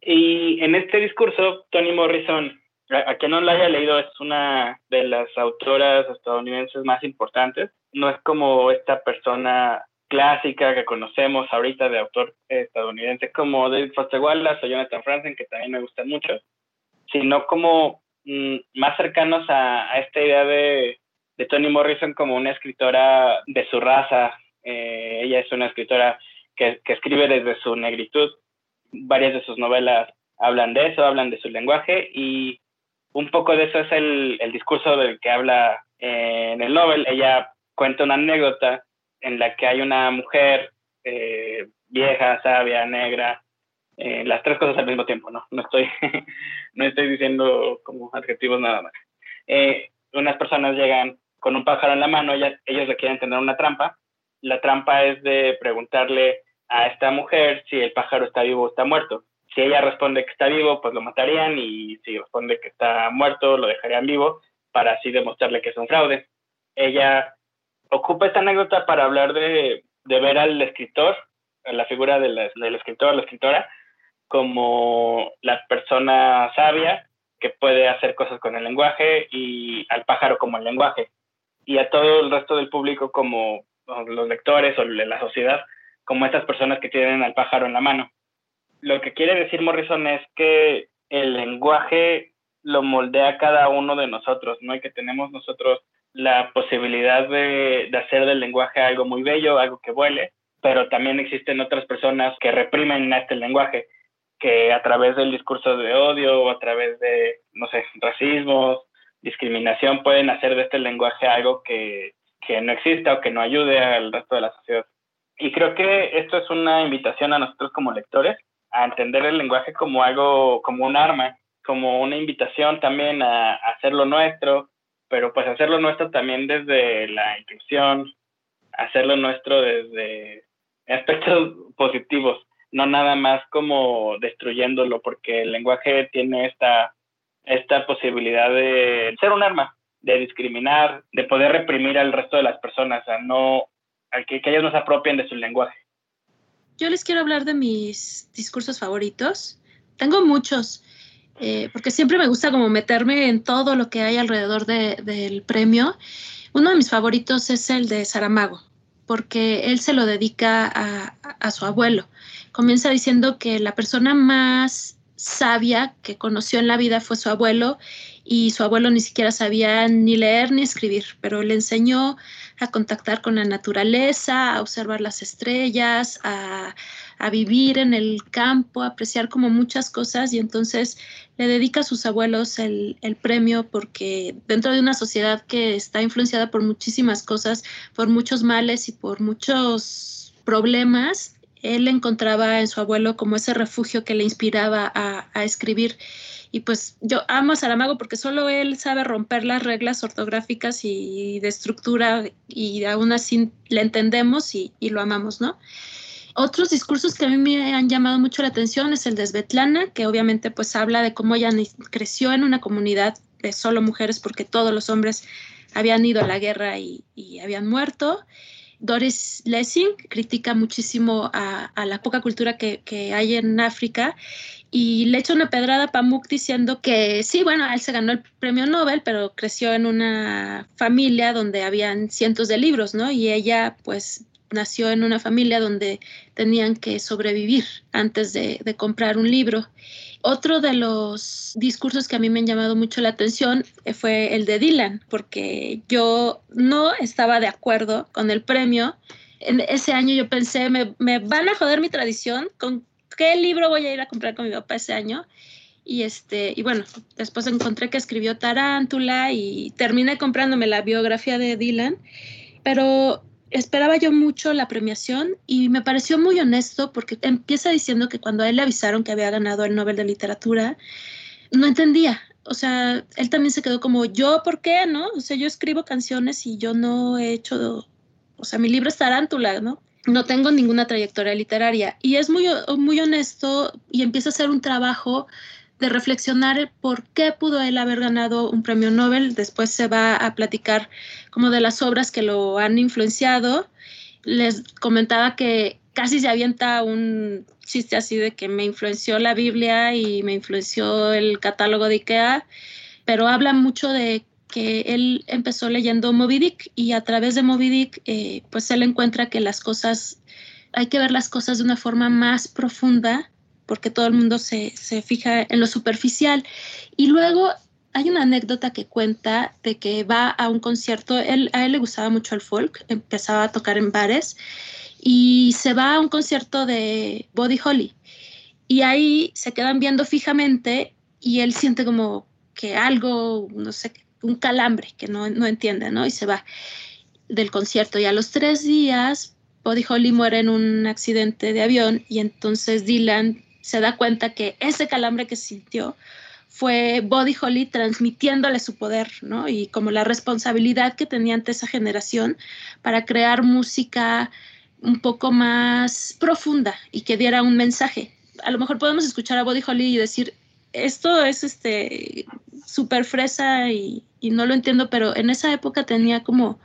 Y en este discurso, Toni Morrison, a, a quien no la haya leído, es una de las autoras estadounidenses más importantes. No es como esta persona clásica que conocemos ahorita de autor estadounidense como David Foster Wallace o Jonathan Franzen, que también me gustan mucho, sino como mm, más cercanos a, esta idea de, de, Toni Morrison como una escritora de su raza. Eh, ella es una escritora que, que, escribe desde su negritud. Varias de sus novelas hablan de eso, hablan de su lenguaje y un poco de eso es el, el discurso del que habla eh, en el Nobel. Ella cuenta una anécdota en la que hay una mujer eh, vieja, sabia, negra, eh, las tres cosas al mismo tiempo, ¿no? No estoy, no estoy diciendo como adjetivos nada más. Eh, unas personas llegan con un pájaro en la mano, ellos le quieren tener una trampa. La trampa es de preguntarle a esta mujer si el pájaro está vivo o está muerto. Si ella responde que está vivo, pues lo matarían y si responde que está muerto, lo dejarían vivo para así demostrarle que es un fraude. Ella ocupa esta anécdota para hablar de, ver al escritor, la figura del escritor, la escritora, como la persona sabia que puede hacer cosas con el lenguaje y al pájaro como el lenguaje y a todo el resto del público como los lectores o la sociedad como estas personas que tienen al pájaro en la mano. Lo que quiere decir Morrison es que el lenguaje lo moldea cada uno de nosotros, ¿no? Y que tenemos nosotros la posibilidad de, hacer del lenguaje algo muy bello, algo que vuele, pero también existen otras personas que reprimen este lenguaje, que a través del discurso de odio o a través de, no sé, racismo, discriminación, pueden hacer de este lenguaje algo que, que no exista o que no ayude al resto de la sociedad. Y creo que esto es una invitación a nosotros como lectores a entender el lenguaje como algo, como un arma, como una invitación también a, hacerlo nuestro, pero pues hacerlo nuestro también desde la inclusión, hacerlo nuestro desde aspectos positivos, no nada más como destruyéndolo, porque el lenguaje tiene esta, esta posibilidad de ser un arma, de discriminar, de poder reprimir al resto de las personas, a no, a que, que ellos no se apropien de su lenguaje. Yo les quiero hablar de mis discursos favoritos. Tengo muchos, eh, porque siempre me gusta como meterme en todo lo que hay alrededor del premio. Uno de mis favoritos es el de Saramago, porque él se lo dedica a, su abuelo. Comienza diciendo que la persona más sabia que conoció en la vida fue su abuelo y su abuelo ni siquiera sabía ni leer ni escribir, pero le enseñó a contactar con la naturaleza, a observar las estrellas, a, a vivir en el campo, apreciar como muchas cosas y entonces le dedica a sus abuelos el, el, premio porque dentro de una sociedad que está influenciada por muchísimas cosas, por muchos males y por muchos problemas, él encontraba en su abuelo como ese refugio que le inspiraba a, a escribir. Y pues yo amo a Saramago porque solo él sabe romper las reglas ortográficas y de estructura y aún así le entendemos y, y lo amamos, ¿no? Otros discursos que a mí me han llamado mucho la atención es el de Svetlana, que obviamente pues habla de cómo ella creció en una comunidad de solo mujeres porque todos los hombres habían ido a la guerra y, habían muerto. Doris Lessing critica muchísimo a, la poca cultura que, hay en África y le echa una pedrada a Pamuk diciendo que sí, bueno, él se ganó el premio Nobel, pero creció en una familia donde habían cientos de libros, ¿no? Y ella pues nació en una familia donde tenían que sobrevivir antes de, comprar un libro. Otro de los discursos que a mí me han llamado mucho la atención fue el de Dylan, porque yo no estaba de acuerdo con el premio. En ese año yo pensé, me, me van a joder mi tradición, ¿con qué libro voy a ir a comprar con mi papá ese año? Y, este, y bueno, después encontré que escribió Tarántula y terminé comprándome la biografía de Dylan, pero esperaba yo mucho la premiación y me pareció muy honesto porque empieza diciendo que cuando a él le avisaron que había ganado el Nobel de Literatura, no entendía. O sea, él también se quedó como, ¿yo por qué? ¿No? O sea, yo escribo canciones y yo no he hecho, o sea, mi libro es tarántula, ¿no? No tengo ninguna trayectoria literaria. Y es muy, muy honesto y empieza a hacer un trabajo de reflexionar por qué pudo él haber ganado un premio Nobel. Después se va a platicar como de las obras que lo han influenciado. Les comentaba que casi se avienta un chiste así de que me influenció la Biblia y me influenció el catálogo de Ikea, pero habla mucho de que él empezó leyendo Moby Dick y a través de Moby Dick, eh, pues él encuentra que las cosas, hay que ver las cosas de una forma más profunda porque todo el mundo se, fija en lo superficial. Y luego hay una anécdota que cuenta de que va a un concierto, él, a él le gustaba mucho el folk, empezaba a tocar en bares y se va a un concierto de Body Holly y ahí se quedan viendo fijamente y él siente como que algo, no sé, un calambre que no, no entiende, ¿no? Y se va del concierto y a los tres días Body Holly muere en un accidente de avión y entonces Dylan se da cuenta que ese calambre que sintió fue Body Holly transmitiéndole su poder, ¿no? Y como la responsabilidad que tenía ante esa generación para crear música un poco más profunda y que diera un mensaje. A lo mejor podemos escuchar a Body Holly y decir, esto es este súper fresa y, no lo entiendo, pero en esa época tenía como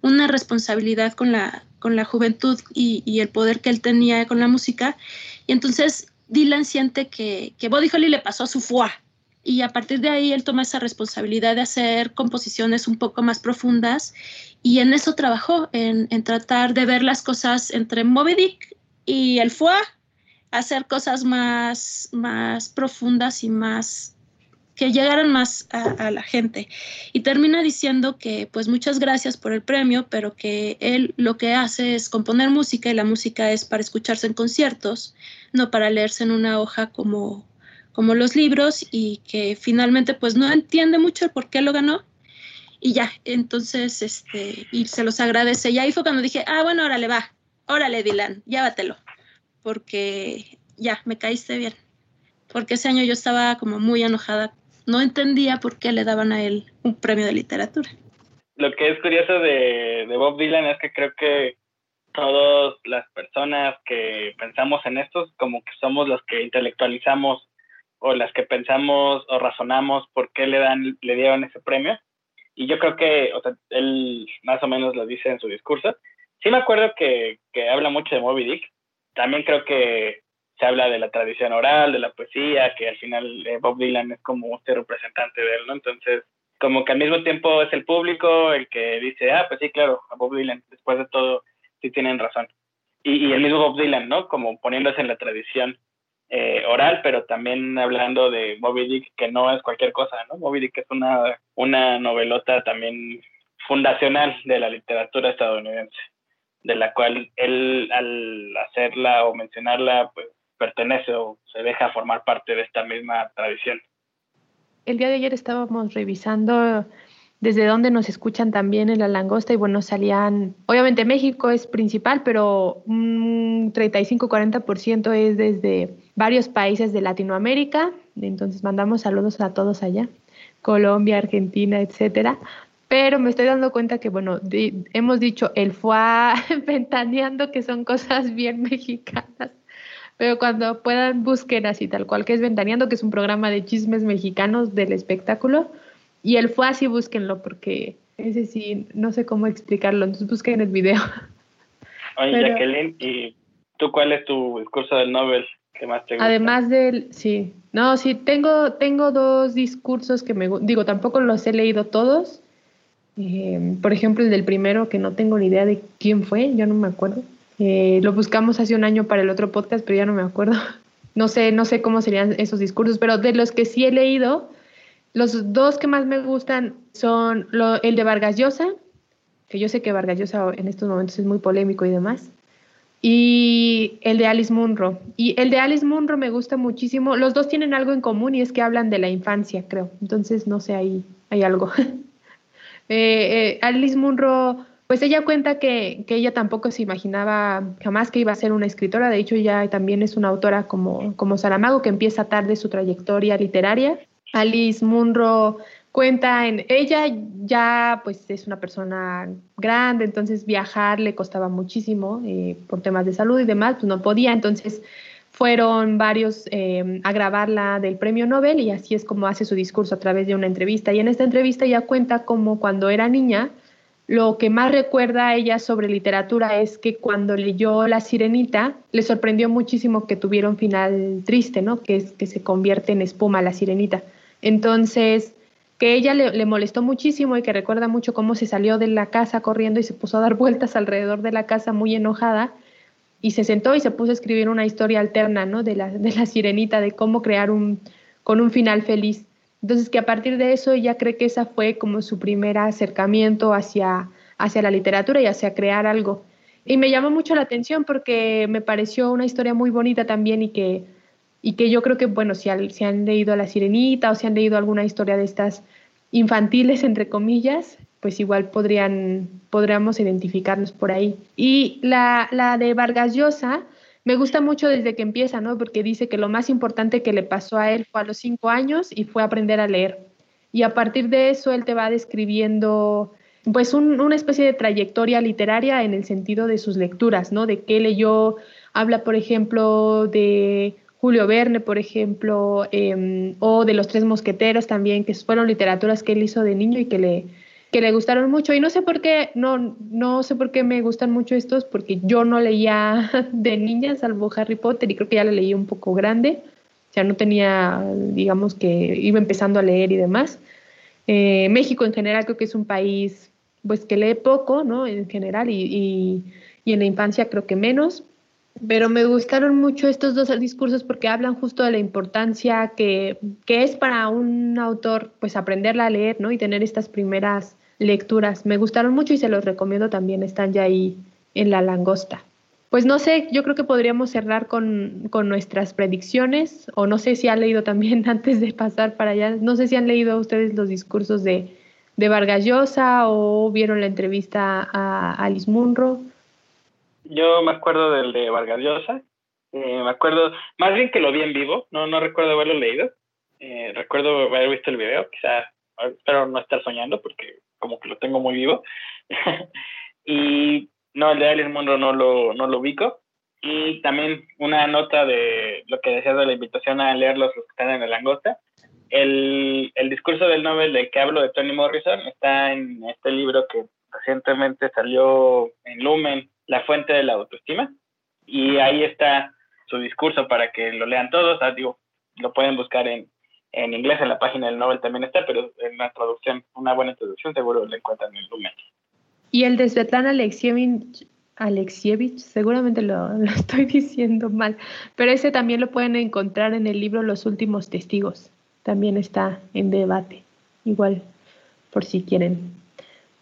una responsabilidad con la, con la juventud y, el poder que él tenía con la música. Y entonces Dylan siente que, que Buddy Holly le pasó su foie y a partir de ahí él toma esa responsabilidad de hacer composiciones un poco más profundas y en eso trabajó, en, tratar de ver las cosas entre Moby Dick y el foie, hacer cosas más, más profundas y más que llegaran más a, la gente. Y termina diciendo que pues muchas gracias por el premio, pero que él lo que hace es componer música y la música es para escucharse en conciertos, no para leerse en una hoja como, como los libros y que finalmente pues no entiende mucho el por qué lo ganó. Y ya, entonces, este, y se los agradece. Y ahí fue cuando dije, ah, bueno, órale, va, órale, Dylan, llévatelo, porque ya, me caíste bien. porque ese año yo estaba como muy enojada. No entendía por qué le daban a él un premio de literatura. Lo que es curioso de, de Bob Dylan es que creo que todas las personas que pensamos en esto, como que somos los que intelectualizamos o las que pensamos o razonamos por qué le dan le dieron ese premio. Y yo creo que o sea, él más o menos lo dice en su discurso. Sí me acuerdo que, que habla mucho de Moby Dick. También creo que se habla de la tradición oral de la poesía que al final eh, Bob Dylan es como este representante de él no entonces como que al mismo tiempo es el público el que dice ah pues sí claro a Bob Dylan después de todo sí tienen razón y, y el mismo Bob Dylan no como poniéndose en la tradición eh, oral, pero también hablando de Moby Dick, que no es cualquier cosa, ¿no? Moby Dick es una, una novelota también fundacional de la literatura estadounidense, de la cual él al hacerla o mencionarla, pues pertenece o se deja formar parte de esta misma tradición. El día de ayer estábamos revisando desde dónde nos escuchan también en la langosta y bueno, salían, obviamente México es principal, pero un 35-40% es desde varios países de Latinoamérica, entonces mandamos saludos a todos allá, Colombia, Argentina, etcétera. Pero me estoy dando cuenta que, bueno, hemos dicho el fue ventaneando, que son cosas bien mexicanas. Pero cuando puedan, busquen así, tal cual que es Ventaneando, que es un programa de chismes mexicanos del espectáculo y él fue así, búsquenlo, porque ese sí, no sé cómo explicarlo, entonces busquen el video. Oye, Jacqueline, ¿y tú cuál es tu discurso del Nobel que más te gusta? Además del, sí, no, sí, tengo, tengo dos discursos que me digo, tampoco los he leído todos. Eh, por ejemplo, el del primero, que no tengo ni idea de quién fue, yo no me acuerdo. Eh, lo buscamos hace un año para el otro podcast, pero ya no me acuerdo. No sé, no sé cómo serían esos discursos, pero de los que sí he leído, los dos que más me gustan son el de Vargas Llosa, que yo sé que Vargas Llosa en estos momentos es muy polémico y demás, y el de Alice Munro. Y el de Alice Munro me gusta muchísimo. Los dos tienen algo en común y es que hablan de la infancia, creo. Entonces, no sé, ahí hay algo. Eh, eh, Alice Munro, pues ella cuenta que, ella tampoco se imaginaba jamás que iba a ser una escritora. De hecho, ella también es una autora como, como que empieza tarde su trayectoria literaria Alice Munro cuenta en ella ya pues es una persona grande, entonces viajar le costaba muchísimo eh, por temas de salud y demás, pues no podía, entonces fueron varios eh, a grabarla del premio Nobel y así es como hace su discurso a través de una entrevista. Y en esta entrevista ya cuenta como cuando era niña, lo que más recuerda a ella sobre literatura es que cuando leyó La Sirenita, le sorprendió muchísimo que tuviera un final triste, ¿no? Que es que se convierte en espuma la Sirenita. Entonces, que ella le, molestó muchísimo y que recuerda mucho cómo se salió de la casa corriendo y se puso a dar vueltas alrededor de la casa muy enojada y se sentó y se puso a escribir una historia alterna, ¿no? De la, de la sirenita, de cómo crear un, con un final feliz. Entonces, que a partir de eso ella cree que esa fue como su primer acercamiento hacia, hacia la literatura y hacia crear algo. Y me llamó mucho la atención porque me pareció una historia muy bonita también y que y que yo creo que, bueno, si, si han leído La Sirenita o si han leído alguna historia de estas infantiles, entre comillas, pues igual podrían, podríamos identificarnos por ahí. Y la, la de Vargas Llosa me gusta mucho desde que empieza, ¿no? Porque dice que lo más importante que le pasó a él fue a los cinco años y fue aprender a leer. Y a partir de eso él te va describiendo pues una especie de trayectoria literaria en el sentido de sus lecturas, ¿no? De qué leyó, habla por ejemplo de Julio Verne, por ejemplo, em, o de Los Tres Mosqueteros también, que fueron literaturas que él hizo de niño y que le, que le gustaron mucho. Y no sé por qué, no, no sé por qué me gustan mucho estos, porque yo no leía de niña, salvo Harry Potter, y creo que ya la leí un poco grande. O sea, no tenía, digamos que iba empezando a leer y demás. Eh, México en general creo que es un país pues que lee poco, ¿no? En general, y, y en la infancia creo que menos pero me gustaron mucho estos dos discursos porque hablan justo de la importancia que, es para un autor pues aprenderla a leer ¿no? y tener estas primeras lecturas. Me gustaron mucho y se los recomiendo también, están ya ahí en la langosta. Pues no sé, yo creo que podríamos cerrar con, nuestras predicciones o no sé si han leído también antes de pasar para allá, no sé si han leído ustedes los discursos de, de Vargas Llosa o vieron la entrevista a Alice Munro. Yo me acuerdo del de Vargas Eh, me acuerdo, más bien que lo vi en vivo, no, no recuerdo haberlo leído. Eh, recuerdo haber visto el video, quizá, espero no estar soñando porque como que lo tengo muy vivo. y no, el de Alice Munro no lo, no lo ubico. Y también una nota de lo que decías de la invitación a leerlos los que están en la langosta. El, el discurso del Nobel del que hablo de Tony Morrison está en este libro que recientemente salió en Lumen, La Fuente de la Autoestima. Y ahí está su discurso para que lo lean todos. Ah, digo, lo pueden buscar en, en inglés, en la página del Nobel también está, pero en la traducción, una buena traducción, seguro lo encuentran en Lumen. Y el de Svetlana Alexievich, Alexievich seguramente lo, lo, estoy diciendo mal, pero ese también lo pueden encontrar en el libro Los Últimos Testigos. También está en debate, igual, por si quieren.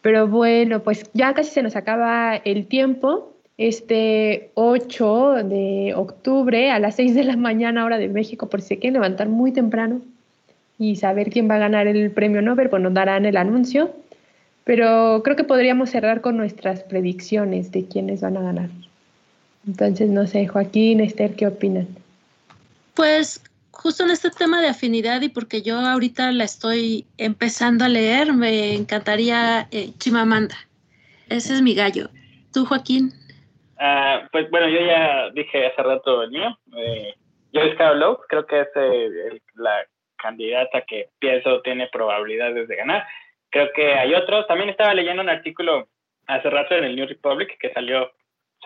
Pero bueno, pues ya casi se nos acaba el tiempo. Este 8 de octubre a las 6 de la mañana hora de México, por si se quieren levantar muy temprano y saber quién va a ganar el premio Nobel, pues nos darán el anuncio. Pero creo que podríamos cerrar con nuestras predicciones de quiénes van a ganar. Entonces, no sé, Joaquín, Esther, ¿qué opinan? Pues justo en este tema de afinidad y porque yo ahorita la estoy empezando a leer, me encantaría eh, Chimamanda. Ese es mi gallo. ¿Tú, Joaquín? Uh, pues bueno, yo ya dije hace rato el mío. Eh, es Carol creo que es el, la candidata que pienso tiene probabilidades de ganar creo que hay otros. También estaba leyendo un artículo hace rato en el New Republic que salió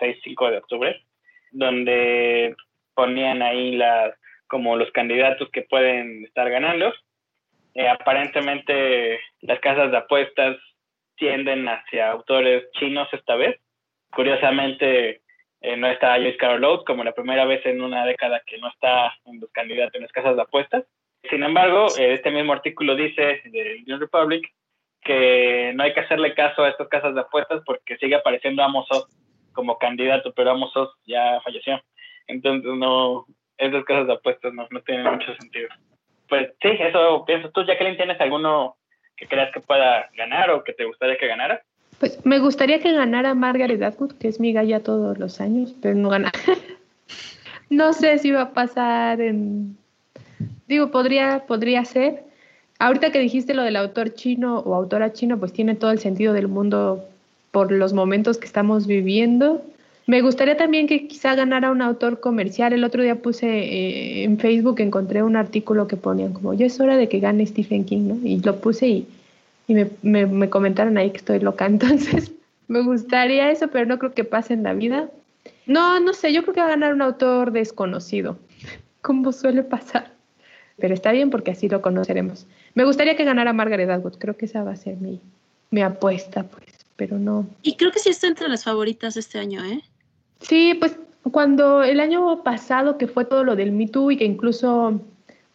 6-5 de octubre, donde ponían ahí las como los candidatos que pueden estar ganando. Eh, aparentemente las casas de apuestas tienden hacia autores chinos esta vez. Curiosamente eh, no está Joyce Carol Oates como la primera vez en una década que no está en los candidatos en las casas de apuestas. Sin embargo, eh, este mismo artículo dice del New Republic que no hay que hacerle caso a estas casas de apuestas porque sigue apareciendo Amos Oz como candidato, pero Amos Oz ya falleció. Entonces no, esas casas de apuestas no, no tienen mucho sentido. Pues sí, eso pienso tú. Jacqueline, ¿tienes alguno que creas que pueda ganar o que te gustaría que ganara? Pues me gustaría que ganara Margaret Atwood, que es mi galla todos los años, pero no gana. no sé si va a pasar en... Digo, podría, podría ser, Ahorita que dijiste lo del autor chino o autora chino, pues tiene todo el sentido del mundo por los momentos que estamos viviendo. Me gustaría también que quizá ganara un autor comercial. El otro día puse eh, en Facebook, encontré un artículo que ponían como, ya es hora de que gane Stephen King, ¿no? Y lo puse y, me comentaron ahí que estoy loca. Entonces, me gustaría eso, pero no creo que pase en la vida. No, no sé, yo creo que va a ganar un autor desconocido, como suele pasar. Pero está bien porque así lo conoceremos. Me gustaría que ganara Margaret Atwood, creo que esa va a ser mi, mi apuesta, pues, pero no. Y creo que sí está entre las favoritas este año, ¿eh? Sí, pues cuando el año pasado que fue todo lo del Me Too y que incluso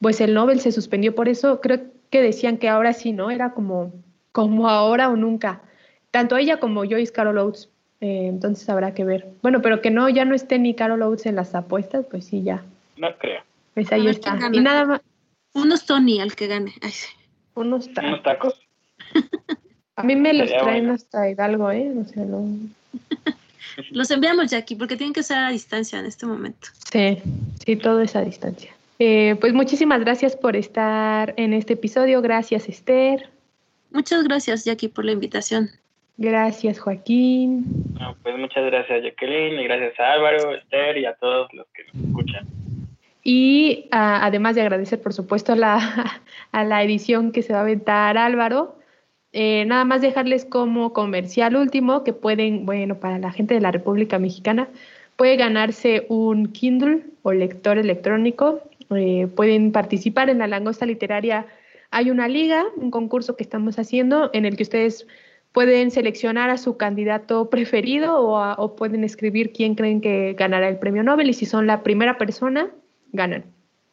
pues el Nobel se suspendió por eso, creo que decían que ahora sí, ¿no? Era como, como ahora o nunca. Tanto ella como Joyce Carol Oates. Eh, entonces habrá que ver. Bueno, pero que no, ya no esté ni Carol Oates en las apuestas, pues sí, ya. No creo. Pues ahí está. Y nada más. Unos Tony al que gane. Ay, sí. Unos tacos. ¿Unos tacos? A mí me los traen bueno. hasta Hidalgo, ¿eh? O sea, no. los enviamos, Jackie, porque tienen que ser a distancia en este momento. Sí, sí, todo es a distancia. Eh, pues muchísimas gracias por estar en este episodio. Gracias, Esther. Muchas gracias, Jackie, por la invitación. Gracias, Joaquín. No, pues muchas gracias, Jacqueline, y gracias a Álvaro, Esther y a todos los que nos escuchan. Y uh, además de agradecer, por supuesto, la, a la edición que se va a aventar Álvaro, eh, nada más dejarles como comercial último que pueden, bueno, para la gente de la República Mexicana, puede ganarse un Kindle o lector electrónico. Eh, pueden participar en la langosta literaria. Hay una liga, un concurso que estamos haciendo en el que ustedes pueden seleccionar a su candidato preferido o, a, o pueden escribir quién creen que ganará el premio Nobel y si son la primera persona, ganan.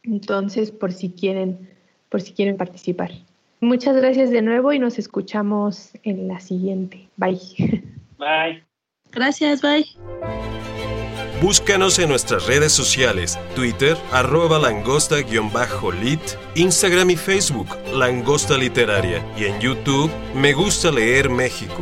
Entonces, por si quieren, por si quieren participar. Muchas gracias de nuevo y nos escuchamos en la siguiente. Bye. Bye. Gracias, bye. Búscanos en nuestras redes sociales, Twitter, arroba langosta-lit, Instagram y Facebook, Langosta Literaria, y en YouTube, Me Gusta Leer México.